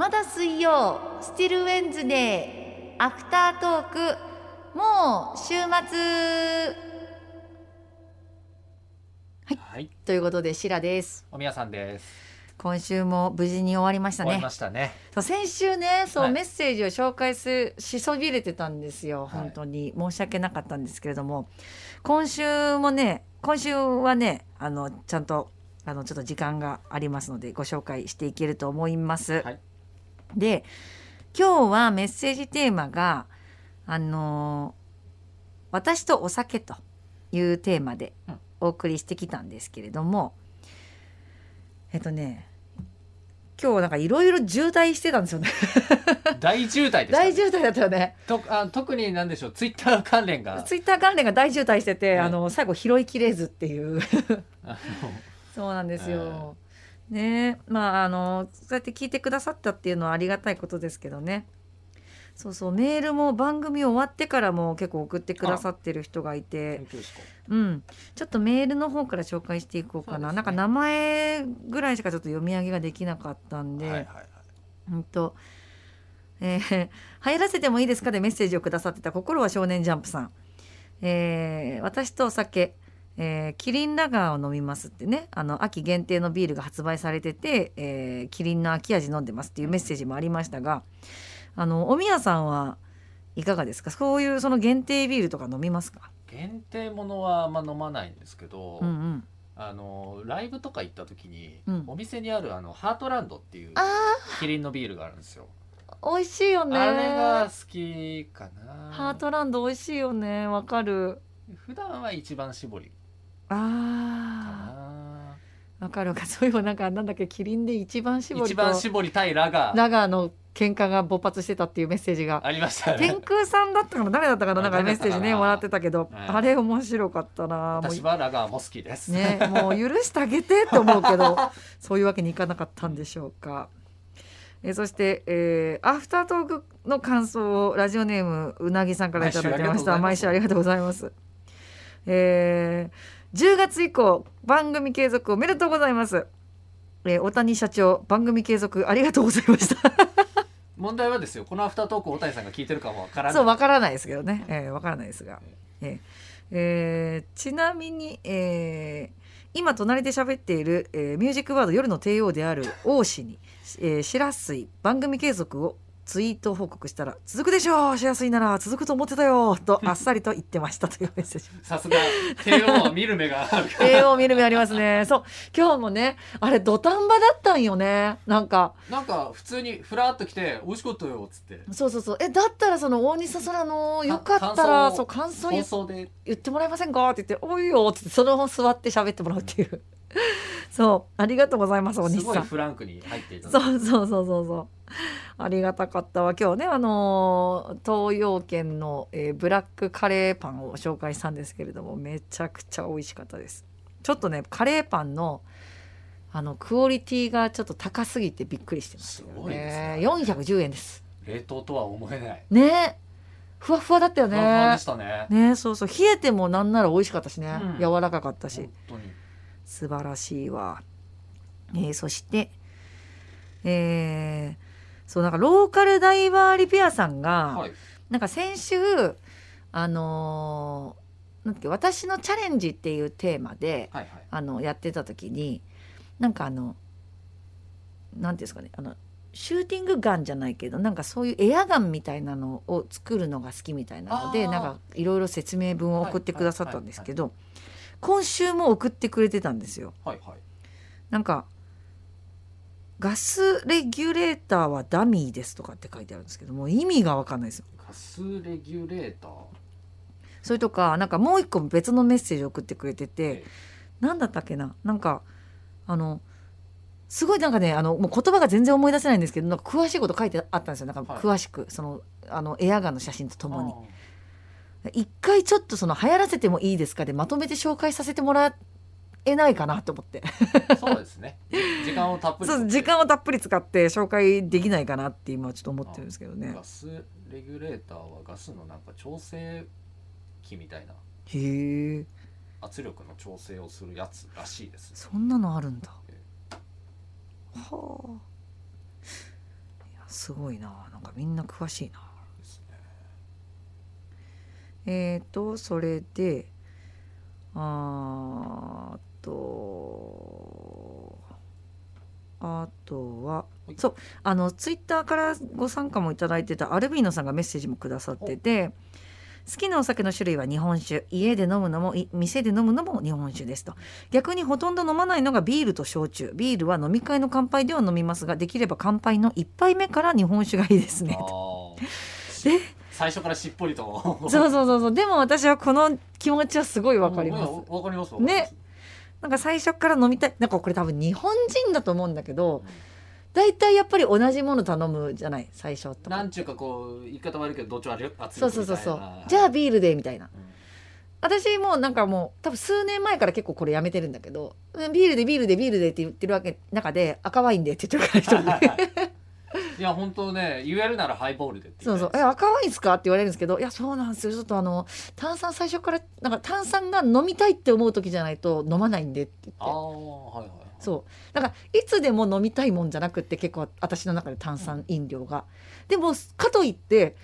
まだ水曜スティルウェンズデーアフタートークもう週末。はい、ということでシラです。おみやさんです。今週も無事に終わりました終わりね。ましたね。そう先週ねそう、はい。メッセージを紹介すしそびれてたんですよ。はい。本当に、申し訳なかったんですけれども。今週もね今週はねあのちゃんとあのちょっと時間がありますのでご紹介していけると思います。はいで今日はメッセージテーマがあの私とお酒というテーマでうん。お送りしてきたんですけれども、えっとね今日なんかいろいろ渋滞してたんですよね。大渋滞でした、ね。大渋滞だったよね。とあ特になんでしょう、ツイッター関連が。ツイッター関連が大渋滞してて、ね。あの最後拾いきれずっていう。あ そうなんですよ。ね。まああのそうやって聞いてくださったっていうのはありがたいことですけどね。そうそうメールも番組終わってからも結構送ってくださってる人がいのてうん。ちょっとメールの方から紹介していこうかな、ね。なんか名前ぐらいしかちょっと読み上げができなかったんで、はいはいはい。うんと、えー 入らせてもいいですかでメッセージをくださってた心は少年ジャンプさん。えー私とお酒、えーキリンラガーを飲みますってね、あの、秋限定のビールが発売されてて、えーキリンの秋味飲んでますっていうメッセージもありましたが、あの、おみやさんはいかがですか？そういうその限定ビールとか飲みますか？限定ものはあんま飲まないんですけど、うんうん。あのライブとか行った時に、うんお店にあるあのハートランドっていうあキリンのビールがあるんですよ。ー、美味しいよね。あれが好きかな。ハートランド美味しいよね。わかる。普段は一番搾りかあな。ー。わかるわかる そういえばなんかなんだっけキリンで一番搾りと一番搾り対ラガーラガーの喧嘩が勃発してたっていうメッセージがありました天ね。空さんだったかな？誰だったかななんかあメッセージねもらってたけど、はいあれ面白かったなも私はラガーも好きです。うねもう許してあげてって思うけど そういうわけにいかなかったんでしょうか。えーそして、えーアフタートークの感想をラジオネームうなぎさんからいただいてました毎毎週あり週ありがとうございます。えー10月以降番組継続おめでとうございます。えー、大谷社長番組継続ありがとうございました。問題はですよこのアフタートークを大谷さんが聞いてるかもわからないそうわからないですけどね、えー、わからないですが、えーえーちなみに、えー今隣で喋っている、えーミュージックバード夜の帝王である王氏に、えー、白水番組継続をツイート報告したら続くでしょう。白水なら続くと思ってたよ。とあっさりと言ってました。というメッセージ。さすが。帝王は見る目がある帝王見る目ありますね。そう。今日もねあれ土壇場だったんよね。なんか。なんか普通にふらっと来て美味しかったよっつって。そうそうそう。えだったらその大西さ空のよかったらそう感想言ってもらえませんか?」って言って「おいよ」って言ってそのまま座って喋ってもらうっていう。そう。ありがとうございますおす西さん。ごいフランクに入っていた。そうそうそうそうそうありがたかったわ。今日ねあのー東洋軒の、えーブラックカレーパンを紹介したんですけれどもめちゃくちゃ美味しかったです。ちょっとねカレーパンのあのクオリティがちょっと高すぎてびっくりしてますよすごいですね。ね410円です。冷凍とは思えない。ね。ふわふわだったよふわふわねでしたね。ねそうそう。冷えてもなんなら美味しかったしね、うん。柔らかかったし。本当に。素晴らしいわ、えーそしてえーそうなんかローカルダイバーリペアさんが、はい。なんか先週あのーなんだっけ私のチャレンジっていうテーマではいはい。あのやってた時になんかあのなんていうんですかねあのシューティングガンじゃないけどなんかそういうエアガンみたいなのを作るのが好きみたいなのでなんかいろいろ説明文を送ってくださったんですけど今週も送ってくれてたんですよ。はいはい。なんかガスレギュレーターはダミーですとかって書いてあるんですけどもう意味がわかんないですよ。ガスレギュレーター？それとかなんかもう一個別のメッセージを送ってくれててえ何だったっけな？なんかあのすごいなんかねあのもう言葉が全然思い出せないんですけどなんか詳しいこと書いてあったんですよ。なんかはい。詳しく、そのあのエアガンの写真とともに。あ一回ちょっとその流行らせてもいいですかでまとめて紹介させてもらえないかなと思って。ーそうですね。時間をたっぷりそう時間をたっぷり使って紹介できないかなって今ちょっと思ってるんですけどね。ガスレギュレーターはガスのなんか調整器みたいな。へえ圧力の調整をするやつらしいですそんなのあるんだ。はあ。すごいな。なんかみんな詳しいな。ですね。えーとそれであーとあとははい。そうあのツイッターからご参加もいただいてたアルビーノさんがメッセージもくださってて好きなお酒の種類は日本酒。家で飲むのもい店で飲むのも日本酒ですと。逆にほとんど飲まないのがビールと焼酎。ビールは飲み会の乾杯では飲みますができれば乾杯の1杯目から日本酒がいいですね。あとー 最初からしっぽりと。そうそうそうそう。でも私はこの気持ちはすごいわかります。うんわかりますわかります。ねなんか最初から飲みたいなんかこれ多分日本人だと思うんだけど大体やっぱり同じもの頼むじゃない最初とか。なんちゅうかこう言い方悪いけどどっちもある熱いそうそうそうそう。じゃあビールでみたいな。うん私もうなんかもう多分数年前から結構これやめてるんだけどうんビールでビールでビールでって言ってるわけ中で赤ワインでって言ってるから一人で いや本当ね言えるならハイボールでってそうそう「え赤ワインですか?」って言われるんですけど「いやそうなんですよ。ちょっとあの炭酸最初からなんか炭酸が飲みたいって思う時じゃないと飲まないんで」って言って。ああはいはいそう。だからいつでも飲みたいもんじゃなくって結構私の中で炭酸飲料が、でもかといって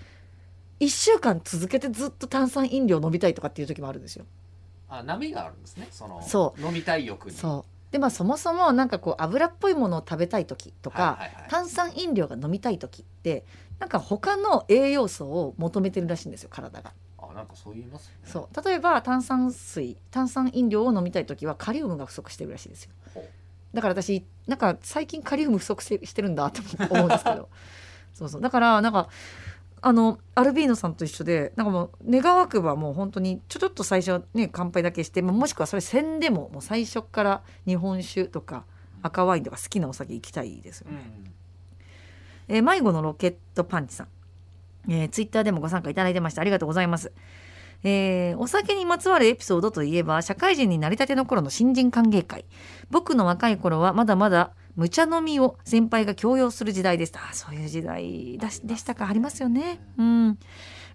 1週間続けてずっと炭酸飲料飲みたいとかっていう時もあるんですよ。あ波があるんですね。そのそ飲みたい欲に。そうでまあそもそもなんかこう油っぽいものを食べたい時とか、はいはいはい。炭酸飲料が飲みたい時ってなんか他の栄養素を求めてるらしいんですよ体が。あなんかそう言いますよね。そう。例えば炭酸水炭酸飲料を飲みたい時はカリウムが不足してるらしいですよ。だから私なんか最近カリウム不足してるんだって思うんですけど。そうそう。だからなんかあのアルビーノさんと一緒でなんかもう願わくばもう本当にちょちょっと最初ね乾杯だけしてももしくはそれせんでももう最初から日本酒とか赤ワインとか好きなお酒行きたいですよね。うん。えー迷子のロケットパンチさん、えー、ツイッターでもご参加いただいてましたありがとうございます、えーお酒にまつわるエピソードといえば社会人になりたての頃の新人歓迎会。僕の若い頃はまだまだ無茶飲みを先輩が強要する時代でしたあーそういう時代だしでしたかありますよね。うん。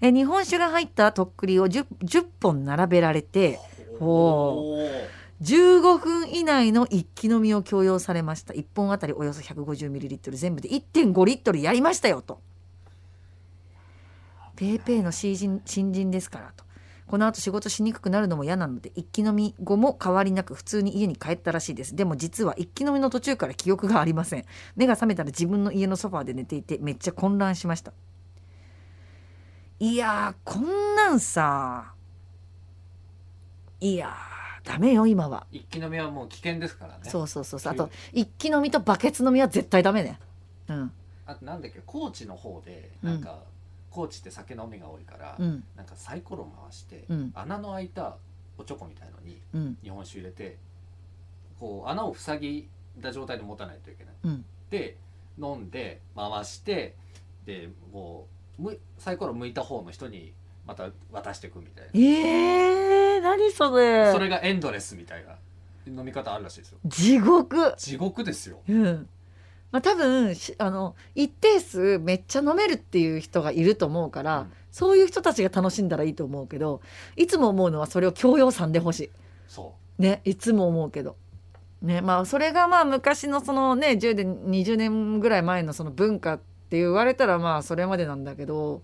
えー日本酒が入ったとっくりを 10, 10本並べられてほおー15分以内の一気飲みを強要されました。1本あたりおよそ 150ml 全部で1.5リットルやりましたよと。ペーペーの新人新人ですからとこの後仕事しにくくなるのも嫌なので一気飲み後も変わりなく普通に家に帰ったらしいです。でも実は一気飲みの途中から記憶がありません。目が覚めたら自分の家のソファーで寝ていてめっちゃ混乱しました。いやーこんなんさ。いやーダメよ今は。一気飲みはもう危険ですからね。そうそうそうそう。あと一気飲みとバケツ飲みは絶対ダメね。うん。あとなんだっけ高知の方でなんか、高知って酒飲みが多いから、うん。なんかサイコロ回して、うん。穴の開いたおちょこみたいのにうん。日本酒入れてこう穴を塞ぎだ状態で持たないといけない。うん。で飲んで回してでもうむサイコロ向いた方の人にまた渡していくみたいな、えー、何それ。それがエンドレスみたいな飲み方あるらしいですよ。地獄。地獄ですよ。うんまあ多分しあの一定数めっちゃ飲めるっていう人がいると思うから、うん。そういう人たちが楽しんだらいいと思うけどいつも思うのはそれを強要さんでほしそいねいつも思うけど。ねまあそれがまあ昔のそのね10年20年ぐらい前のその文化って言われたらまあそれまでなんだけど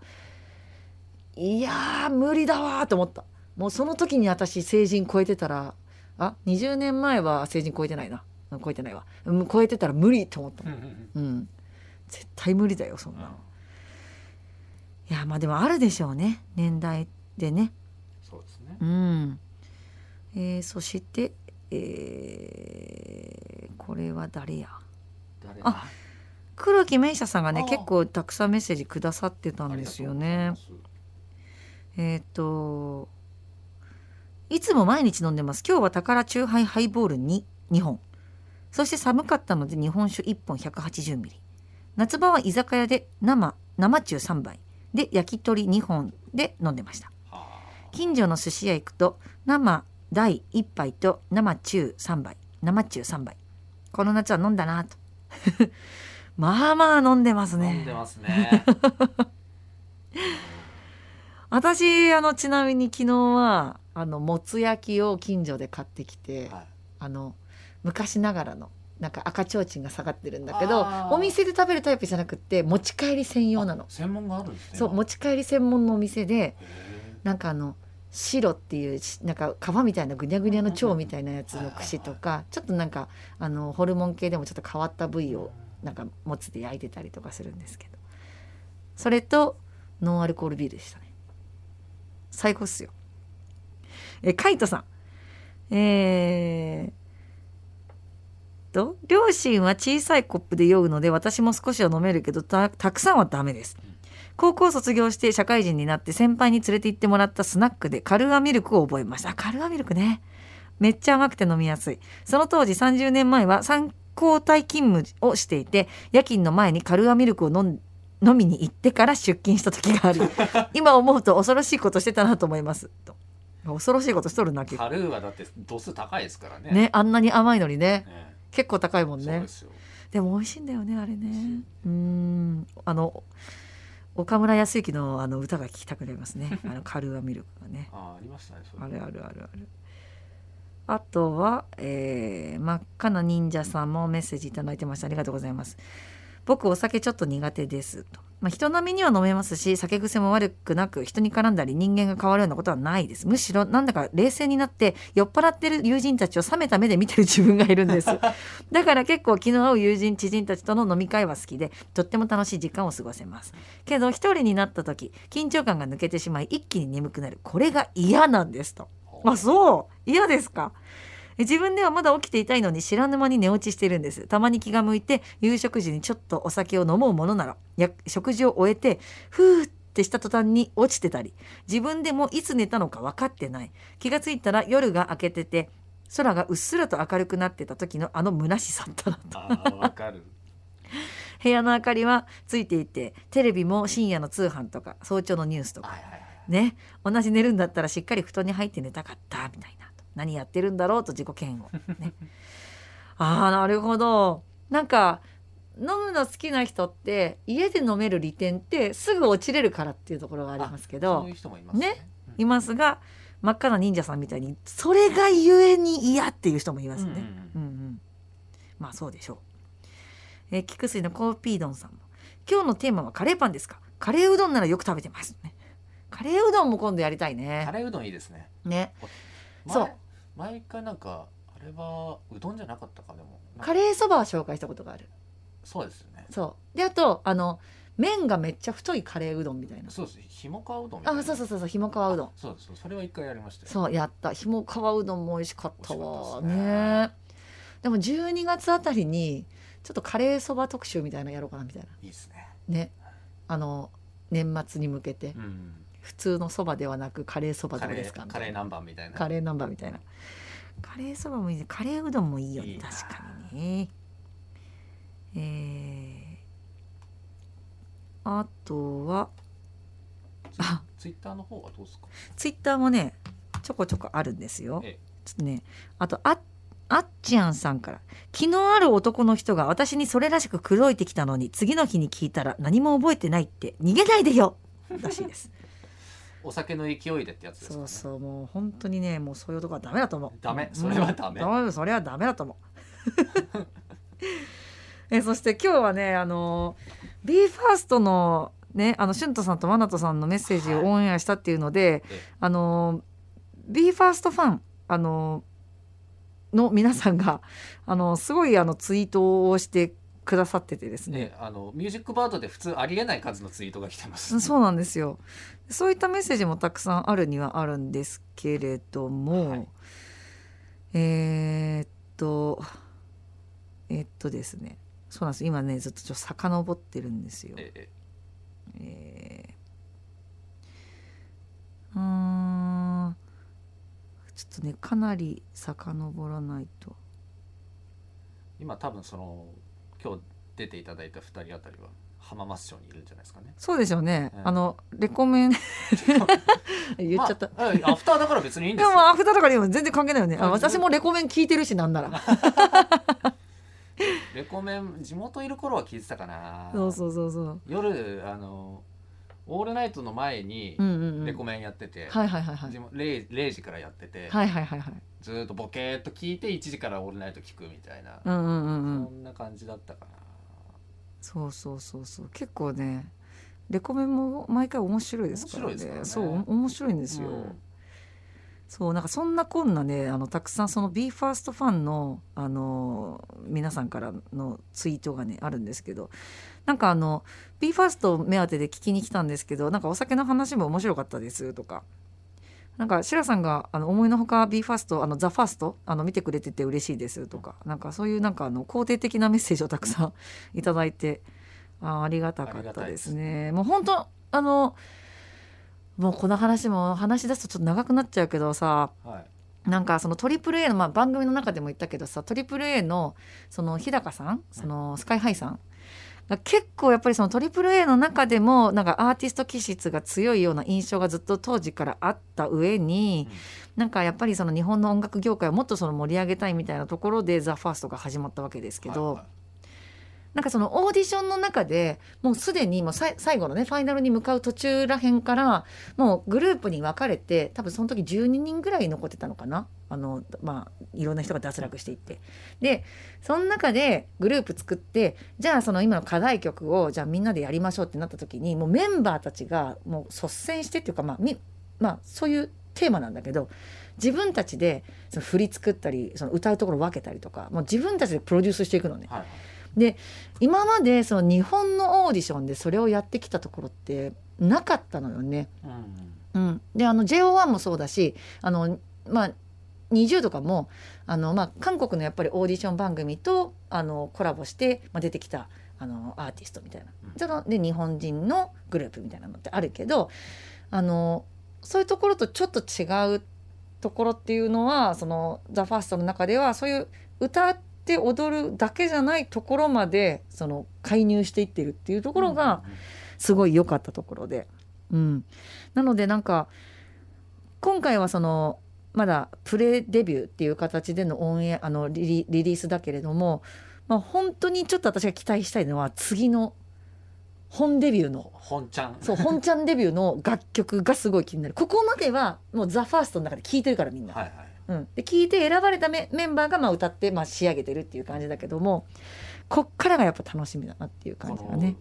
いやー無理だわーと思った。もうその時に私成人超えてたらあ20年前は成人超えてないな。うん超えてないわ、うん、超えてたら無理と思ったう、うんうん。絶対無理だよそんなの、いやまあでもあるでしょうね。年代でね。そうですね。うん、えーそして、えーこれは誰や？誰あ黒木メイシャさんがね結構たくさんメッセージくださってたんですよね。えっ、といつも毎日飲んでます。今日は宝チューハイハイボールに2本そして寒かったので日本酒1本180ミリ。夏場は居酒屋で生生中3杯。で焼き鳥2本で飲んでました。は近所の寿司屋行くと生大1杯と生中3杯。生中3杯。この夏は飲んだな。と まあまあ飲んでますあね。飲んでますね。私あのちなみに昨日はあのもつ焼きを近所で買ってきて、はい。あの昔ながらのなんか赤ちょうちんが下がってるんだけどお店で食べるタイプじゃなくって持ち帰り専用なの。あ専門があるんですねそう持ち帰り専門のお店でへなんかあの白っていうしなんか皮みたいなぐにゃぐにゃの蝶みたいなやつの串とかちょっとなんかあのホルモン系でもちょっと変わった部位ーをなんかもつで焼いてたりとかするんですけど。それとノンアルコールビールでしたね。最高っすよ。えカイトさん。えー、と両親は小さいコップで酔うので私も少しは飲めるけどたたくさんはダメです。高校卒業して社会人になって先輩に連れて行ってもらったスナックでカルアミルクを覚えました。あカルアミルクね。めっちゃ甘くて飲みやすい。その当時30年前は参交代勤務をしていて夜勤の前にカルアミルクを飲ん飲みに行ってから出勤した時があり 今思うと恐ろしいことしてたなと思います。と。恐ろしいことしとるな結構。カルーはだって度数高いですからね。ねあんなに甘いのにね。ね結構高いもんね。でも美味しいんだよねあれね。う。ーん。あの岡村康之のあの歌が聴きたくなりますね。あのカルアミルクがね。あありましたねあるあるあるある。あとは、えー真っ赤な忍者さんもメッセージいただいてました。ありがとうございます。僕お酒ちょっと苦手です。と、まあ、人並みには飲めますし酒癖も悪くなく人に絡んだり人間が変わるようなことはないです。むしろなんだか冷静になって酔っ払ってる友人たちを冷めた目で見てる自分がいるんです。だから結構気の合う友人知人たちとの飲み会は好きでとっても楽しい時間を過ごせます。けど一人になった時緊張感が抜けてしまい一気に眠くなる。これが嫌なんですと。あそう。嫌ですか。え自分ではまだ起きていたいのに知らぬ間に寝落ちしているんです。たまに気が向いて夕食時にちょっとお酒を飲もうものならや食事を終えてふーってした途端に落ちてたり自分でもいつ寝たのか分かってない。気がついたら夜が明けてて空がうっすらと明るくなってた時のあの虚しさった。なとああわかる。部屋の明かりはついていてテレビも深夜の通販とか早朝のニュースとかね。同じ寝るんだったらしっかり布団に入って寝たかったみたいな何やってるんだろうと自己嫌悪。ね。ああなるほど。なんか飲むの好きな人って家で飲める利点ってすぐ落ちれるからっていうところがありますけそどういう人もいますね。ね。いますが真っ赤な忍者さんみたいにそれがゆえに嫌っていう人もいますね。うんうんうん。うんまあそうでしょう。えー、菊水のコーピードンさんも。今日のテーマはカレーパンですか？カレーうどんならよく食べてます。ね。カレーうどんも今度やりたいカね。レーうどんいいですね。ね。前そう毎回なんかあれはうどんじゃなかったかでも。なんかカレーそばは紹介したことがある。そうですよね。そう。であとあの麺がめっちゃ太いカレーうどんみたいな。そうです。ひもかわうどんみたいな。あそうそうそうそうひもかわうどん。そうです。それは一回やりましたよ。そうやった。ひもかわうどんも美味しかったわ。美味しかったね。でも12月あたりにちょっとカレーそば特集みたいなのやろうかなみたいな。いいですね。ね。あの年末に向けて。うん普通のそばではなくカレーそばどうですか？カレー南蛮みたいな。カレー南蛮みたいな。カレーそばもいいね。カレーうどんもいいよね。い確かにね。えー、あとはあ。ツイッターの方はどうですか？ツイッターもねちょこちょこあるんですよ。ええ。ちょっとねあとああっちゃんさんから「気のある男の人が私にそれらしく口説いてきたのに次の日に聞いたら何も覚えてないって逃げないでよ!」らしいです。お酒の勢いでってやつですかね。そうそうもう本当にねもうそういう男はダメだと思う。ダメ？うん。それはダメ。うんそれはダメだと思う。えそして今日はねあの BE:FIRST のねあの俊斗さんとマナトさんのメッセージをオンエアしたっていうので、ええ。あの BE:FIRST ファンあのの皆さんがあのすごいあのツイートをしてくださっててですね。ね、あのミュージックバードで普通ありえない数のツイートが来てます。そうなんですよ。そういったメッセージもたくさんあるにはあるんですけれども、はい。えーっとえっとですね。そうなんです。今ねずっとちょっと遡ってるんですよ。ええ。えーうーんちょっとねかなり遡らないと。今多分その今日出ていただいた二人あたりは浜松町にいるんじゃないですかね。そうですよね、うん。あのレコメン。言っちゃった、まあえアフターだから別にいいんでよ。ですもアフターとかにも全然関係ないよね。私もレコメン聞いてるしなんなら。レコメン地元いる頃は聞いてたかな。そうそうそうそう。夜あのオールナイトの前にレコメンやってて、はいはいはいはい。地元 0, 0時からやってて、はいはいはいはい。ずーっとボケーっと聞いて1時から「オールナイト」聞くみたいな、うんうんうんうん。そんな感じだったかな。そうそうそうそう。結構ねレコメンも毎回面白いですからね。面白いですね。うお面白いんですよ、うん。そうなんかそんなこんなねあのたくさんその BE:FIRST ファンのあの皆さんからのツイートがねあるんですけどなんかあの BE:FIRST 目当てで聞きに来たんですけどなんかお酒の話も面白かったですとか。なんかシラさんがあの思いのほか BE:FIRST あの THEFIRST あの見てくれてて嬉しいですとか。なんかそういうなんかあの肯定的なメッセージをたくさん いただいてあーありがたかったですね。もう本当あのもうこの話も話し出すとちょっと長くなっちゃうけどさはい。なんかそのトリプル a の、まあ、番組の中でも言ったけどさトリプル a のその日高さんそのスカイハイさんが結構やっぱりそのトリプル a の中でもなんかアーティスト気質が強いような印象がずっと当時からあった上に、なんかやっぱりその日本の音楽業界をもっとその盛り上げたいみたいなところで「THEFIRST」が始まったわけですけど、はいはいなんかそのオーディションの中でもうすでにもう最後のねファイナルに向かう途中らへんからもうグループに分かれて多分その時12人ぐらい残ってたのかな。あのまあいろんな人が脱落していって。でその中でグループ作ってじゃあその今の課題曲をじゃあみんなでやりましょうってなった時にもうメンバーたちがもう率先してっていうかまあみまあそういうテーマなんだけど自分たちでその振り作ったりその歌うところ分けたりとかもう自分たちでプロデュースしていくのね。はい。はい今までその日本のオーディションでそれをやってきたところってなかったのよね。うんうん。うん、であの JO1 もそうだしあの、まあ、20とかもあの、まあ、韓国のやっぱりオーディション番組とあのコラボして、まあ、出てきたあのアーティストみたいな、うん。そので日本人のグループみたいなのってあるけどあのそういうところとちょっと違うところっていうのはその「THEFIRST」の中ではそういう歌って踊るだけじゃないところまでその介入していってるっていうところが、すごい良かったところで、うん、なのでなんか今回はそのまだプレデビューっていう形でのオンエアあのリリリリースだけれども、まあ、本当にちょっと私が期待したいのは次の本デビューの本ちゃん。そう本ちゃんデビューの楽曲がすごい気になる。ここまではもう「THEFIRST」の中で聴いてるからみんな。はいはいうん、で聞いて選ばれたメメンバーがまあ歌ってまあ仕上げてるっていう感じだけどもこっからがやっぱ楽しみだなっていう感じがね。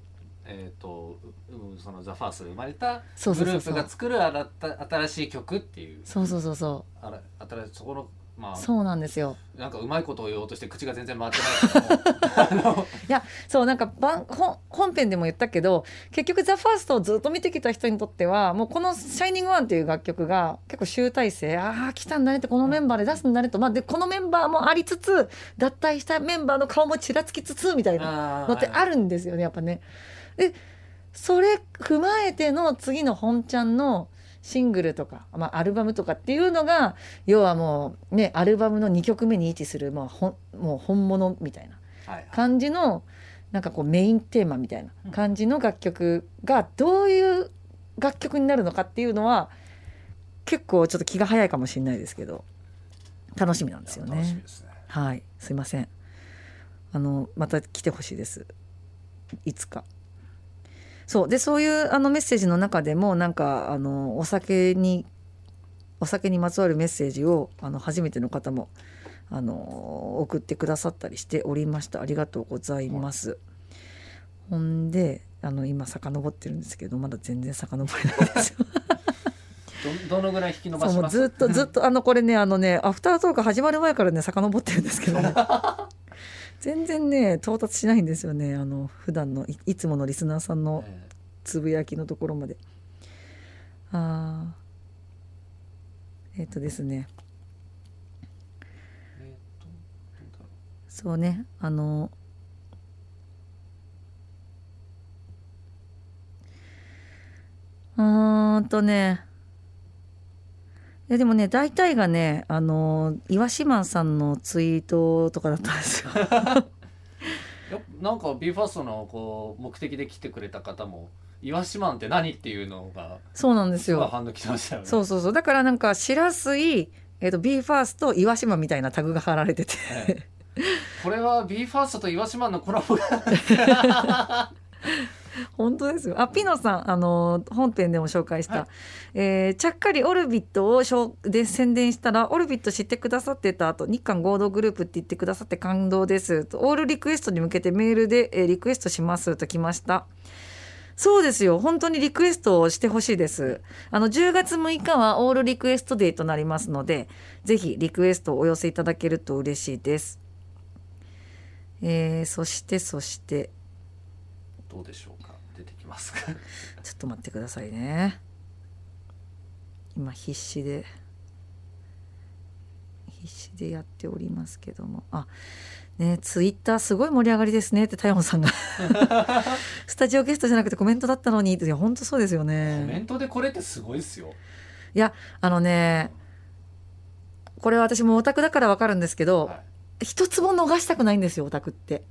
えっ、とうその「ザ・ファーストで生まれたグループが作るあらた新しい曲っていう。そうそうそうそあら新しいそこのまあうそうなんですよ。なんかうまいことを言おうとして口が全然回ってないけども あのそうなんか番本本編でも言ったけど結局「THEFIRST」をずっと見てきた人にとってはもうこの「シャイニングワンっていう楽曲が結構集大成ああ来たんだねってこのメンバーで出すんだねと、まあ、でこのメンバーもありつつ脱退したメンバーの顔もちらつきつつみたいなあのってあるんですよねやっぱね。でそれ踏まえての次の本ちゃんのシングルとか、まあ、アルバムとかっていうのが要はもうねアルバムの2曲目に位置するもうほんもう本物みたいなはいはい。感じのなんかこうメインテーマみたいな感じの楽曲がどういう楽曲になるのかっていうのは結構ちょっと気が早いかもしれないですけど楽しみなんですよね。ね。はい。すいません。あのまた来てほしいです。いつか。そうでそういうあのメッセージの中でもなんかあのお酒にお酒にまつわるメッセージをあの初めての方もあの送ってくださったりしておりましたありがとうございます。ほんであの今遡ってるんですけどまだ全然遡れないですよ。どどのぐらい引き伸ばします？ずっとずっとあのこれねあのねアフタートーク始まる前からね遡ってるんですけどね 全然ね到達しないんですよねあの普段のいいつものリスナーさんのえつぶやきのところまで。あー。えっ、とですね。そうねあのうーんとねいやでもね大体がねあの岩島さんのツイートとかだったんですよ。う やっぱなんか BE:FIRST のこう目的で来てくれた方も「イワシマンって何?」っていうのがそうなんですよ。反応来てましたよね。そうそうそうだからなんか白水えっ、と BE:FIRST と岩島みたいなタグが貼られてて、ええこれは BE:FIRST とイワシマンのコラボが 本当ですよ。あピノさんあの本編でも紹介した、はい。えーちゃっかりオルビットをしょうで宣伝したらオルビット知ってくださってた後日韓合同グループって言ってくださって感動です。とオールリクエストに向けてメールで、えーリクエストしますと来ました。そうですよ。本当にリクエストをしてほしいです。あの10月6日はオールリクエストデーとなりますのでぜひリクエストをお寄せいただけると嬉しいです。えーそしてそして。どうでしょう？ますか？ちょっと待ってくださいね。今必死で必死でやっておりますけども。あねツイッターすごい盛り上がりですね。って太陽さんが。スタジオゲストじゃなくてコメントだったのに。っていや本当そうですよコメねントでこれってすごいですよ。いやあのねこれは私もオタクだからわかるんですけど、はい。一つも逃したくないんですよオタクって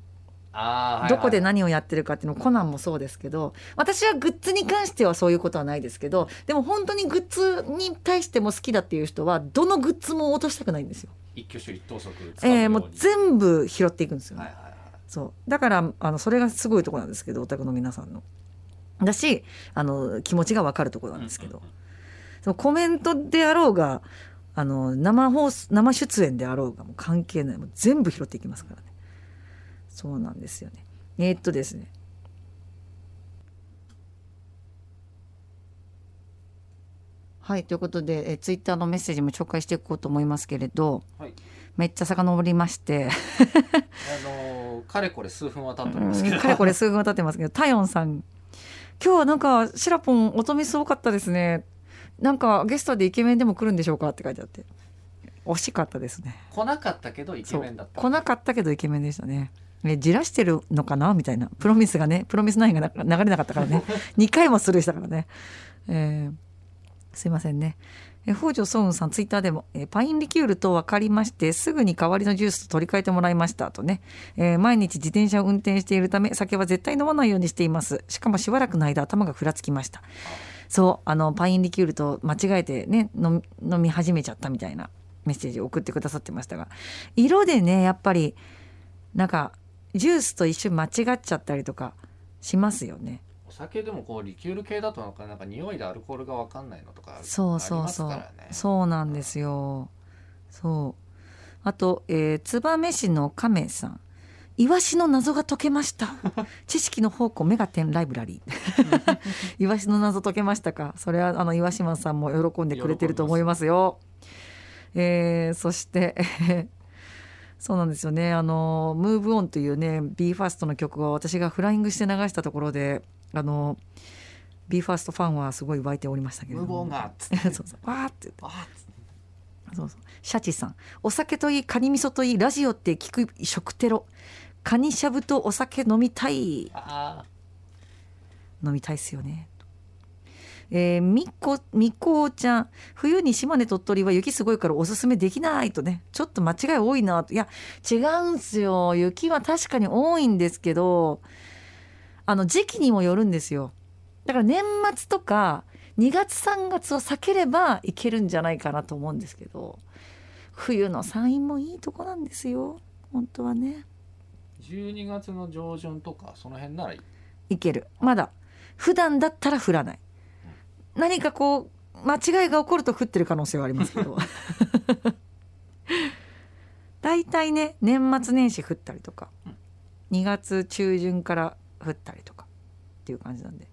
どこで何をやってるかっていうのコナンもそうですけど私はグッズに関してはそういうことはないですけどでも本当にグッズに対しても好きだっていう人はどのグッズも落としたくないんですよ。一挙手一投足えー、もう全部拾っていくんですよね。はいはいはい。そう。だからあのそれがすごいところなんですけどオタクの皆さんの。だしあの気持ちが分かるところなんですけど、うんうんうん。そのコメントであろうがあの生放送生出演であろうがもう関係ない。もう全部拾っていきますからねそうなんですよね。えーっとですね。はいということでえツイッターのメッセージも紹介していこうと思いますけれどはい。めっちゃ遡りまして。あのーかれこれ数分は経ってますけど。かれこれ数分は経ってますけどタヨンさん。今日はなんかシラポンおとみすごかったですね。なんかゲストでイケメンでも来るんでしょうかって書いてあって。惜しかったですね。来なかったけどイケメンだった。来なかったけどイケメンでしたねえじらしてるのかな？みたいな。プロミスがねプロミスナインがな流れなかったからね。2回もスルーしたからね、えーすいませんね。え北条ソウンさんツイッターでも、えーパインリキュールと分かりましてすぐに代わりのジュースと取り替えてもらいましたとね、えー毎日自転車を運転しているため酒は絶対飲まないようにしています。しかもしばらくの間頭がふらつきました。そうあのパインリキュールと間違えてね飲み飲み始めちゃったみたいなメッセージを送ってくださってましたが。色でねやっぱりなんかジュースと一緒に間違っちゃったりとかしますよね。お酒でもこうリキュール系だとなんかなんか匂いでアルコールが分かんないのとかそうそうそう、ありますからね。そうなんですよ。そう。あと、えー、燕市の亀さん。イワシの謎が解けました。知識の宝庫メガテンライブラリー。イワシの謎解けましたか？それはあのイワシマンさんも喜んでくれてると思いますよ。えーそしてそうなんですよね。あの「ムーブオンというね BE:FIRST の曲を私がフライングして流したところであの BE:FIRST ファンはすごい湧いておりましたけれども。無謀がっつって。そうそう。わーって。言ってあーっつって。そうそう。シャチさん。お酒といいカニ味噌といいラジオって聞く食テロ。カニしゃぶとお酒飲みたい。あ飲みたいっすよねえー、みっこみっこちゃん。冬に島根鳥取は雪すごいからおすすめできないとね。ちょっと間違い多いなと。いや違うんすよ。雪は確かに多いんですけどあの時期にもよるんですよ。だから年末とか2月3月を避ければいけるんじゃないかなと思うんですけど冬の山陰もいいとこなんですよ。本当はね。ー12月の上旬とかその辺ならいい。いける。まだ普段だったら降らない何かこう間違いが起こると降ってる可能性はありますけど。大体ね年末年始降ったりとか2月中旬から降ったりとかっていう感じなんで。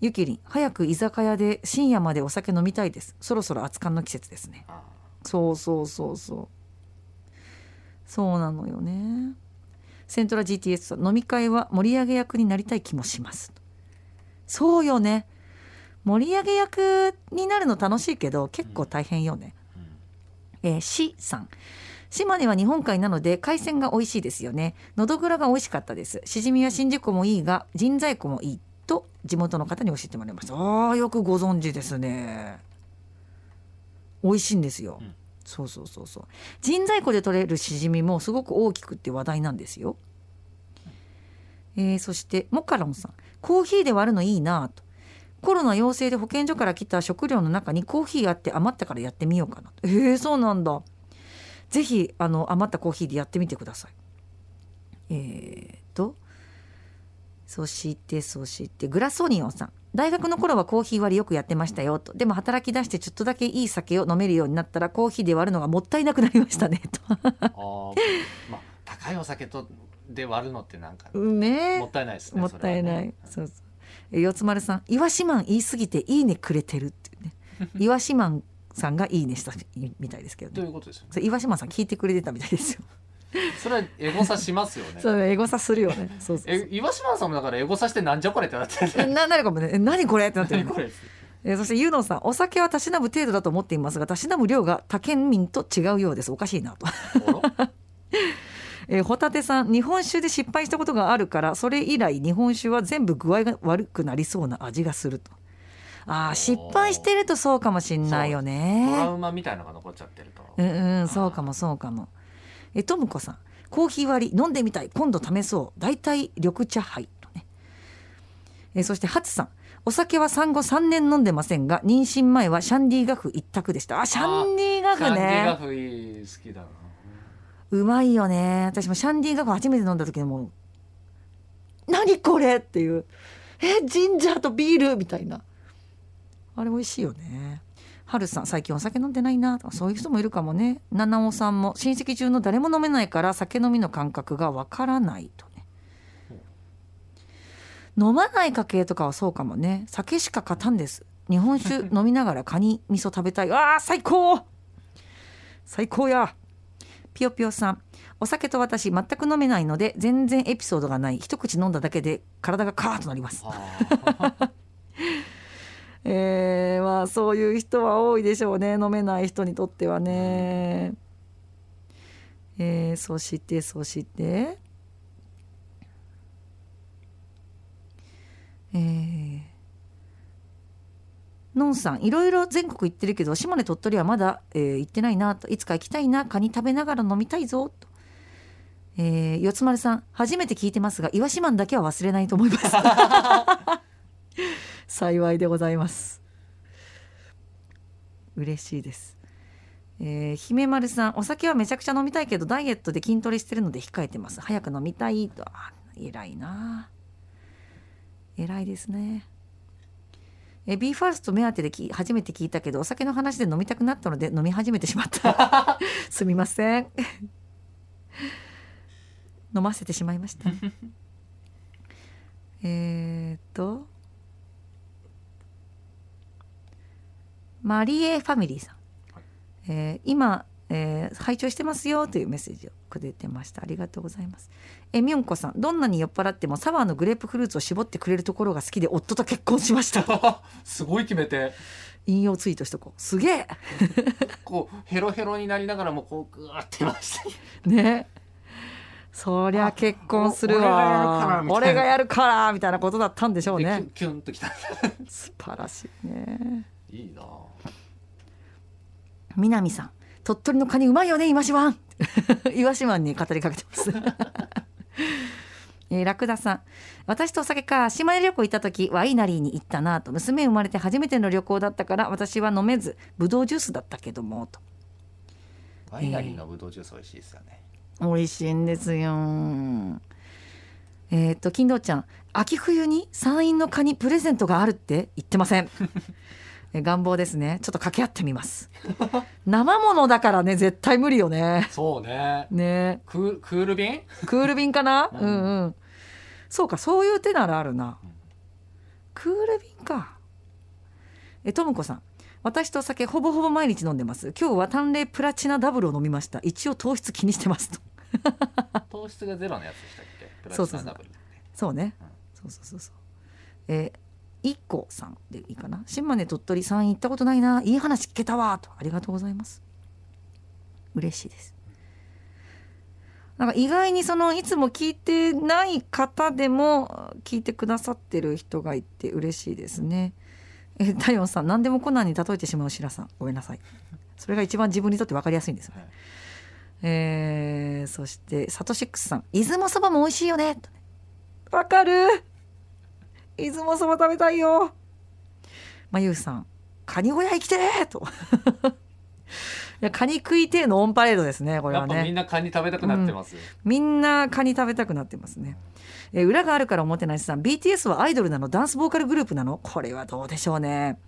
ゆきりん早く居酒屋で深夜までお酒飲みたいです。そろそろ熱燗の季節ですね。あそうそうそうそう。そうなのよね。セントラ GTS さん飲み会は盛り上げ役になりたい気もします。そうよね盛り上げ役になるの楽しいけど結構大変よね、えー、しさん。島根は日本海なので海鮮が美味しいですよね。のどぐらが美味しかったです。しじみは新宿湖もいいが神西湖もいいと地元の方に教えてもらいました。あーよくご存知ですね。美味しいんですよ、うん。そうそうそうそう。神西湖で取れるしじみもすごく大きくって話題なんですよ、えーそしてモカロンさん。コーヒーで割るのいいなぁとコロナ陽性で保健所から来た食料の中にコーヒーあって余ったからやってみようかなと。えー、そうなんだ。ぜひあの余ったコーヒーでやってみてください。えー、とそしてそしてグラソニオンさん。大学の頃はコーヒー割りよくやってましたよと。でも働き出してちょっとだけいい酒を飲めるようになったらコーヒーで割るのがもったいなくなりましたねと。まあ高いお酒とで割るのってなんかね。もったいないですねもったいない、そうそう。え四つ丸さん「いわしマン言い過ぎていいねくれてる」っていうね。いわしマンさんがいいねしたみたいですけどね。ということですよそれいわしマンさん聞いてくれてたみたいですよ。それはエゴサしますよね。そうエゴサするよね。そうそうえ岩島さんもだからエゴサしてなんじゃこれってなってるえななるかもね。え何これってなってる。何これえーそしてユーノンさんお酒はたしなむ程度だと思っていますがたしなむ量が他県民と違うようです。おかしいなと、えーホタテさん日本酒で失敗したことがあるからそれ以来日本酒は全部具合が悪くなりそうな味がすると。あー失敗してるとそうかもしんないよトラねウマみたいのが残っちゃってると。うんうんそうかもそうかも。えとむこさんコーヒー割り飲んでみたい今度試そう。大体緑茶杯とね。えそしてハツさんお酒は産後3年飲んでませんが妊娠前はシャンディガフ一択でした。あシャンディガシャンディフねガフいい好きだなうまいよね。私もシャンディーガフ初めて飲んだ時でもう何これっていう。えジンジャーとビールみたいな。あれ美味しいよね。はるさん最近お酒飲んでないなとかそういう人もいるかもね。七尾さんも親戚中の誰も飲めないから酒飲みの感覚がわからないとね。飲まない家系とかはそうかもね。酒しか勝たんです。日本酒飲みながらカニ味噌食べたい。あ最高。最高や。ぴよぴよさん。お酒と私全く飲めないので全然エピソードがない。一口飲んだだけで体がカーッとなります。あ。えー、まあそういう人は多いでしょうね。飲めない人にとってはね。えー、そしてそして。えー、のんさんいろいろ全国行ってるけど島根鳥取はまだ、えー行ってないなと。いつか行きたいなカニ食べながら飲みたいぞ。と。えー、四つ丸さん初めて聞いてますが岩島だけは忘れないと思います。幸いでございます。嬉しいです。えー、姫丸さんお酒はめちゃくちゃ飲みたいけどダイエットで筋トレしてるので控えてます。早く飲みたい。と。あ偉いな。偉いですねえー、b ファースト目当てでき初めて聞いたけどお酒の話で飲みたくなったので飲み始めてしまった。すみません。飲ませてしまいました。えーっとマリエファミリーさん、えー今、えー拝聴してますよというメッセージをくれてました。ありがとうございます。えみょんこさんどんなに酔っ払ってもサワーのグレープフルーツを絞ってくれるところが好きで夫と結婚しました。ー すごい決めて。引用ツイートしとこう。すげえ。こうヘロヘロになりながらもこうグーってました ね。そりゃ結婚するおわ。俺俺ががやるからみたいなことだったんでしょうでねキュンキュンときた。素晴らしいね。いいな南さん鳥取のカニうまいよねイワシワン。イワシワンに語りかけてます。えー、ラクダさん。私とお酒か島根旅行行った時ワイナリーに行ったなと。娘生まれて初めての旅行だったから私は飲めずブドウジュースだったけどもと。ワイナリーのブドウジュース美味しいですよね、美味しいんですよ。えっ、と金堂ちゃん。秋冬に山陰のカニプレゼントがあるって言ってません。え願望ですね。ちょっと掛け合ってみます。生ものだからね絶対無理よね。そうね。ね。クール便？クール便かな、ううんん、うん。そうかそういう手ならあるな。クール便か。えともこさん。私と酒ほぼほぼ毎日飲んでます。今日は淡麗プラチナダブルを飲みました。一応糖質気にしてますと。糖質がゼロのやつでしたっけ？プラそうそうそう。チナダブルそうね、うん。そうそうそうそう。えー、いっこさんでいいかな？島根鳥取山陰行ったことないな。いい話聞けたわと。ありがとうございます。嬉しいです。なんか意外にそのいつも聞いてない方でも聞いてくださってる人がいて嬉しいですね。え太陽さん何でもコナンに例えてしまう白さん。ごめんなさい。それが一番自分にとって分かりやすいんですよ。ね、はい。えーそしてサトシックスさん。出雲そばも美味しいよね。とねわかる出雲そば食べたいよ。まゆうさんカニ小屋行きてーと。やカニ食いてえのオンパレードですねこれはね。やっぱみんなカニ食べたくなってます、みんなカニ食べたくなってますね。えー裏があるからおもてなしさん BTS はアイドルなの？ダンスボーカルグループなの？これはどうでしょうね。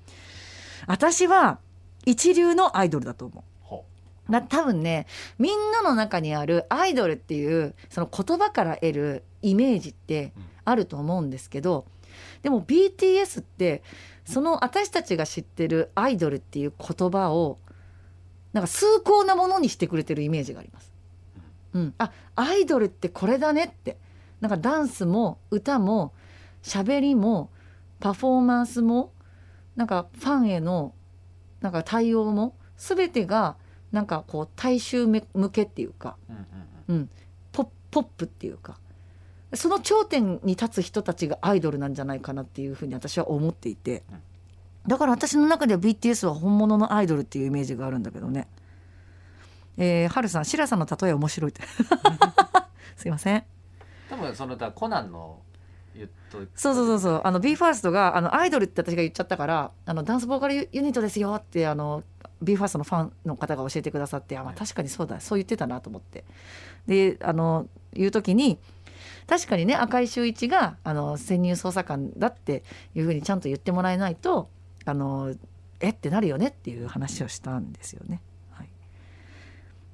私は一流のアイドルだと思う。ほだ多分ねみんなの中にあるアイドルっていうその言葉から得るイメージってうん。あると思うんですけどでも BTS ってその私たちが知ってるアイドルっていう言葉をなんか崇高なものにしてくれてるイメージがあります。うん、あアイドルってこれだねって。なんかダンスも歌も喋りもパフォーマンスもなんかファンへのなんか対応も全てがなんかこう大衆向けっていうか。う、うんうん。ポップっていうかその頂点に立つ人たちがアイドルなんじゃないかなっていうふうに私は思っていてうんだから私の中では BTS は本物のアイドルっていうイメージがあるんだけどね。えー、はるさん、シラさんの例え面白いって。すいません。多分そのだコナンの言っとそうそうそうそうあの BE:FIRST があのアイドルって私が言っちゃったからあのダンスボーカルユニットですよってあの BE:FIRST のファンの方が教えてくださってあ、まあ、はい確かにそうだそう言ってたなと思ってであの言う時に確かにね赤井秀一があの潜入捜査官だっていうふうにちゃんと言ってもらえないとあのえってなるよねっていう話をしたんですよね。はい、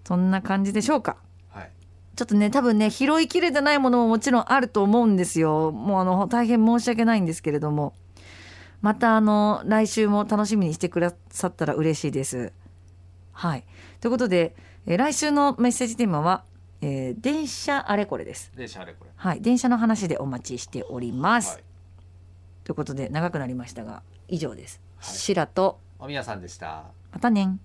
そんな感じでしょうか。はいちょっとね多分ね拾いきれてないものももちろんあると思うんですよもうあの大変申し訳ないんですけれどもまたあの来週も楽しみにしてくださったら嬉しいです。はいということで、えー来週のメッセージテーマは、えー電車あれこれです。でしゃあれこれはい電車の話でお待ちしております。はいということで長くなりましたが以上です。はいシラとおみやさんでしたまたねん。